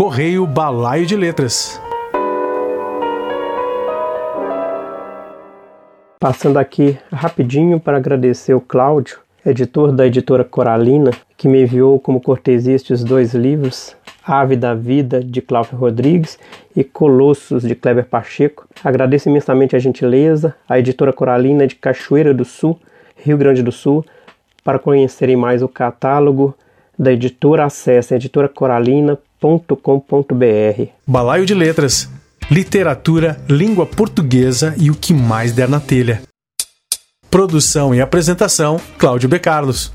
Correio Balaio de Letras. Passando aqui rapidinho para agradecer o Cláudio, editor da editora Coralina, que me enviou como cortesia estes dois livros, Ave da Vida, de Cláudio Rodrigues, e Colossos, de Kleber Pacheco. Agradeço imensamente a gentileza, à editora Coralina de Cachoeira do Sul, Rio Grande do Sul. Para conhecerem mais o catálogo da editora, acesse editoracoralina.com.br. Balaio de Letras literatura, língua portuguesa e o que mais der na telha. Produção e apresentação: Cláudio B. Carlos.